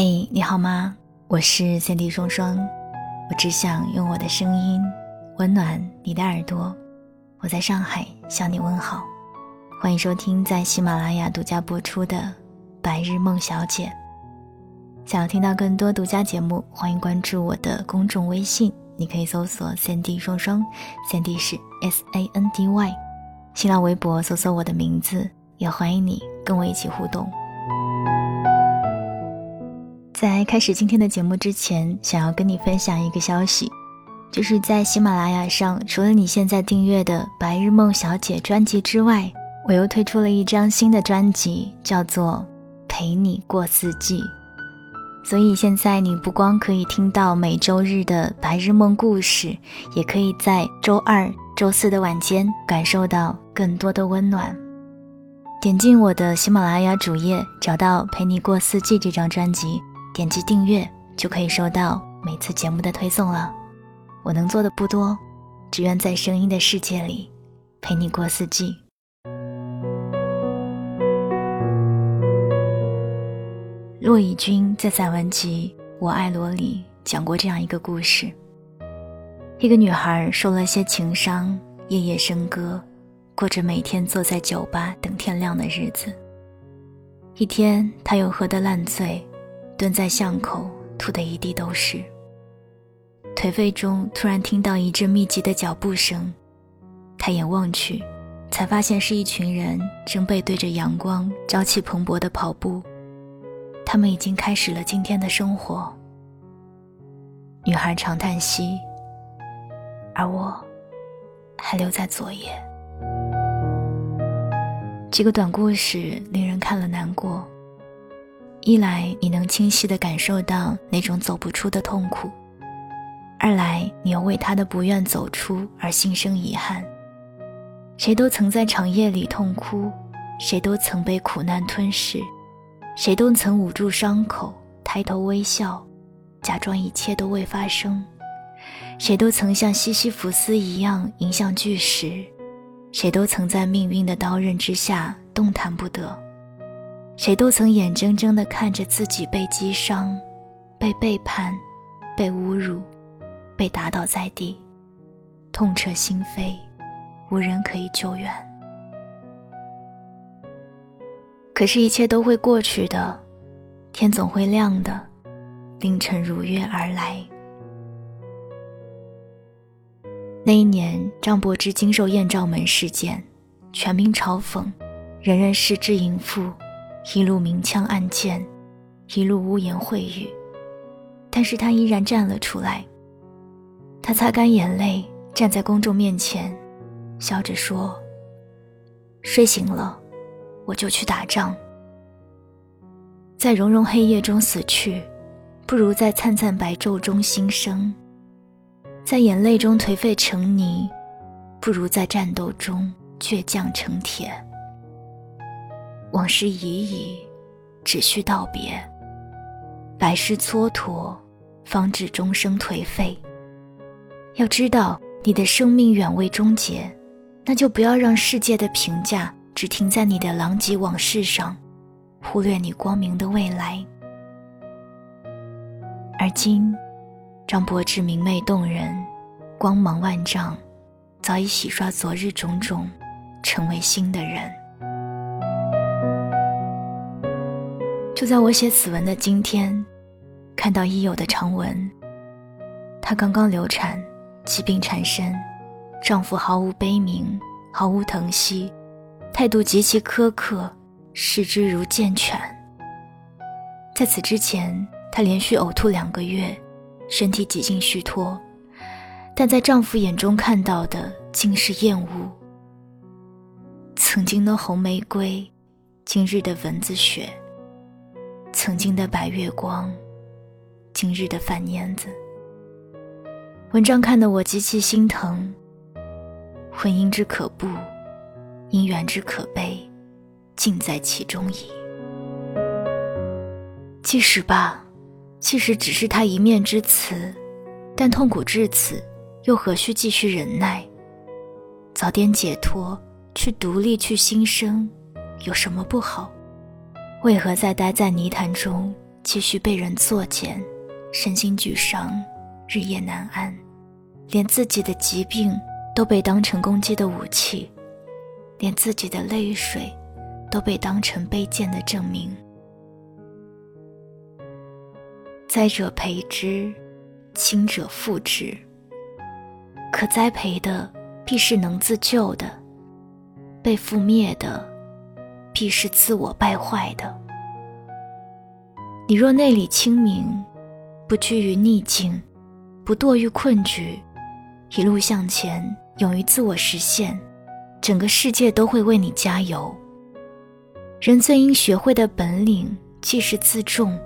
嘿，你好吗？我是三 D 双双，我只想用我的声音温暖你的耳朵。我在上海向你问好，欢迎收听在喜马拉雅独家播出的《白日梦小姐》。想要听到更多独家节目，欢迎关注我的公众微信，你可以搜索三 D 双双，三 D 是 S A N D Y。新浪微博搜索我的名字，也欢迎你跟我一起互动。在开始今天的节目之前，想要跟你分享一个消息，就是在喜马拉雅上，除了你现在订阅的《白日梦小姐》专辑之外，我又推出了一张新的专辑，叫做《陪你过四季》。所以现在你不光可以听到每周日的白日梦故事，也可以在周二、周四的晚间感受到更多的温暖。点进我的喜马拉雅主页，找到《陪你过四季》这张专辑。点击订阅就可以收到每次节目的推送了。我能做的不多，只愿在声音的世界里陪你过四季。骆以军在散文集《我爱罗》里讲过这样一个故事：一个女孩受了些情伤，夜夜笙歌，过着每天坐在酒吧等天亮的日子。一天，她又喝得烂醉。蹲在巷口，吐得一地都是。颓废中，突然听到一阵密集的脚步声，抬眼望去，才发现是一群人正背对着阳光，朝气蓬勃的跑步。他们已经开始了今天的生活。女孩长叹息，而我，还留在昨夜。这个短故事令人看了难过。一来你能清晰地感受到那种走不出的痛苦，二来你又为他的不愿走出而心生遗憾。谁都曾在长夜里痛哭，谁都曾被苦难吞噬，谁都曾捂住伤口，抬头微笑，假装一切都未发生。谁都曾像西西弗斯一样迎向巨石，谁都曾在命运的刀刃之下动弹不得。谁都曾眼睁睁地看着自己被击伤、被背叛、被侮辱、被打倒在地，痛彻心扉，无人可以救援。可是，一切都会过去的，天总会亮的，凌晨如约而来。那一年，张柏芝经受艳照门事件，全民嘲讽，人人视之淫妇。一路明枪暗箭，一路污言秽语，但是他依然站了出来。他擦干眼泪，站在公众面前，笑着说：“睡醒了，我就去打仗。在融融黑夜中死去，不如在灿灿白昼中新生；在眼泪中颓废成泥，不如在战斗中倔强成铁。”往事已矣，只需道别。百世蹉跎，方知终生颓废。要知道，你的生命远未终结，那就不要让世界的评价只停在你的狼藉往事上，忽略你光明的未来。而今，张柏芝明媚动人，光芒万丈，早已洗刷昨日种种，成为新的人。就在我写此文的今天，看到已有的长文。她刚刚流产，疾病缠身，丈夫毫无悲悯，毫无疼惜，态度极其苛刻，视之如贱犬。在此之前，她连续呕吐两个月，身体几近虚脱，但在丈夫眼中看到的竟是厌恶。曾经的红玫瑰，今日的蚊子血。曾经的白月光，今日的饭蔫子。文章看得我极其心疼。婚姻之可怖，姻缘之可悲，尽在其中矣。即使吧，即使只是他一面之词，但痛苦至此，又何须继续忍耐？早点解脱，去独立，去新生，有什么不好？为何在待在泥潭中，继续被人作践，身心俱伤，日夜难安，连自己的疾病都被当成攻击的武器，连自己的泪水都被当成卑贱的证明。灾者培之，亲者复之。可栽培的，必是能自救的；被覆灭的，必是自我败坏的。你若内里清明，不拘于逆境，不堕于困局，一路向前，勇于自我实现，整个世界都会为你加油。人最应学会的本领，即是自重。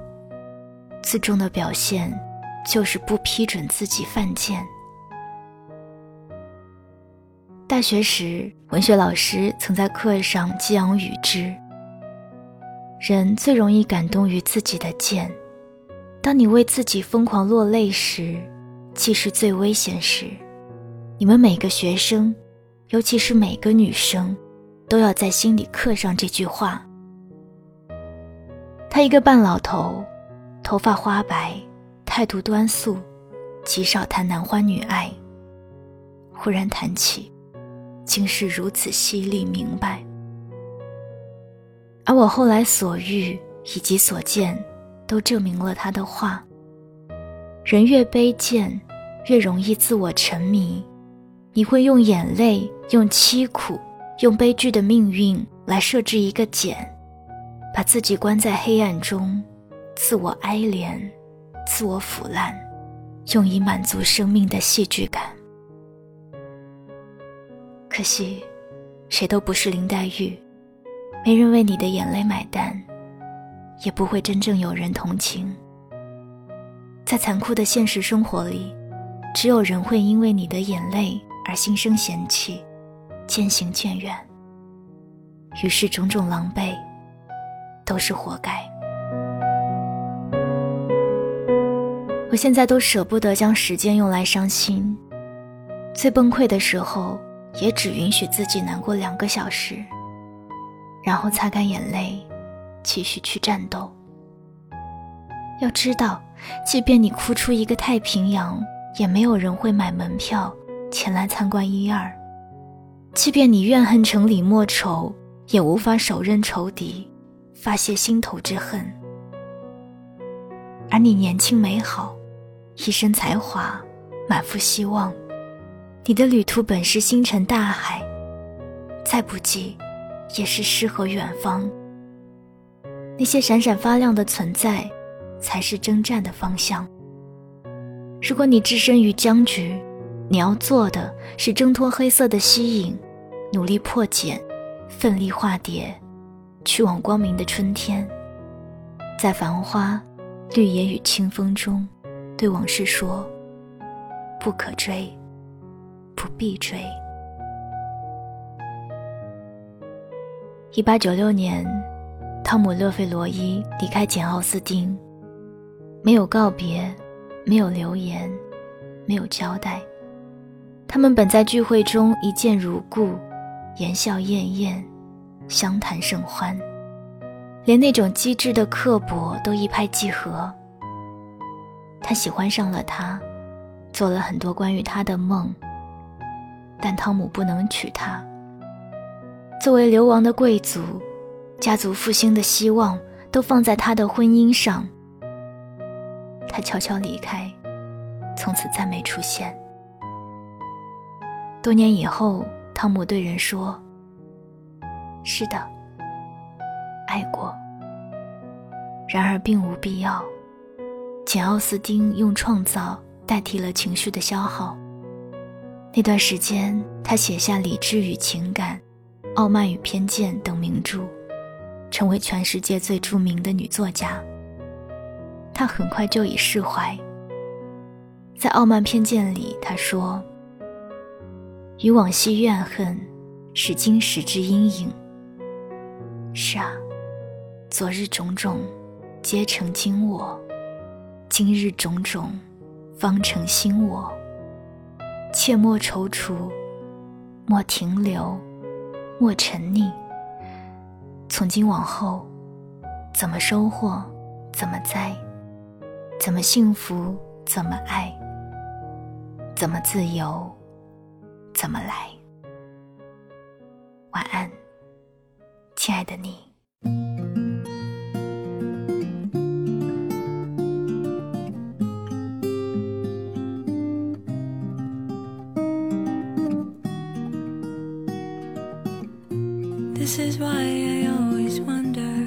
自重的表现，就是不批准自己犯贱。大学时，文学老师曾在课上激昂语之。人最容易感动于自己的贱，当你为自己疯狂落泪时，其实最危险时。你们每个学生，尤其是每个女生，都要在心里刻上这句话。他一个半老头，头发花白，态度端肃，极少谈男欢女爱。忽然谈起，竟是如此犀利明白。而我后来所遇以及所见，都证明了他的话。人越卑贱，越容易自我沉迷。你会用眼泪、用凄苦、用悲剧的命运来设置一个茧，把自己关在黑暗中，自我哀怜，自我腐烂，用以满足生命的戏剧感。可惜，谁都不是林黛玉。没人为你的眼泪买单，也不会真正有人同情。在残酷的现实生活里，只有人会因为你的眼泪而心生嫌弃，渐行渐远。于是种种狼狈，都是活该。我现在都舍不得将时间用来伤心，最崩溃的时候，也只允许自己难过两个小时。然后擦干眼泪，继续去战斗。要知道，即便你哭出一个太平洋，也没有人会买门票前来参观一二；即便你怨恨成李莫愁，也无法手刃仇敌，发泄心头之恨。而你年轻美好，一身才华，满腹希望，你的旅途本是星辰大海，再不济。也是诗和远方。那些闪闪发亮的存在，才是征战的方向。如果你置身于僵局，你要做的是挣脱黑色的吸引，努力破茧，奋力化蝶，去往光明的春天。在繁花、绿野与清风中，对往事说：不可追，不必追。一八九六年，汤姆·勒费罗伊离开简·奥斯汀，没有告别，没有留言，没有交代。他们本在聚会中一见如故，言笑晏晏，相谈甚欢，连那种机智的刻薄都一拍即合。他喜欢上了她，做了很多关于她的梦，但汤姆不能娶她。作为流亡的贵族，家族复兴的希望都放在他的婚姻上。他悄悄离开，从此再没出现。多年以后，汤姆对人说：“是的，爱过。然而并无必要。”简·奥斯汀用创造代替了情绪的消耗。那段时间，他写下《理智与情感》。《傲慢与偏见》等名著，成为全世界最著名的女作家。她很快就已释怀。在《傲慢偏见》里，她说：“与往昔怨恨，是今时之阴影。”是啊，昨日种种，皆成今我；今日种种，方成新我。切莫踌躇，莫停留。莫沉溺。从今往后，怎么收获，怎么在？怎么幸福？怎么爱？怎么自由？怎么来？晚安，亲爱的你。This is why I always wonder